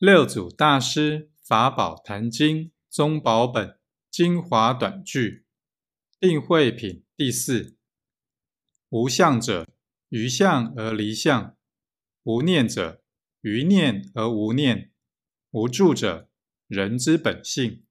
六祖大师法宝坛经宗宝本精华短句定慧品第四：无相者，于相而离相；无念者，于念而无念；无助者，人之本性。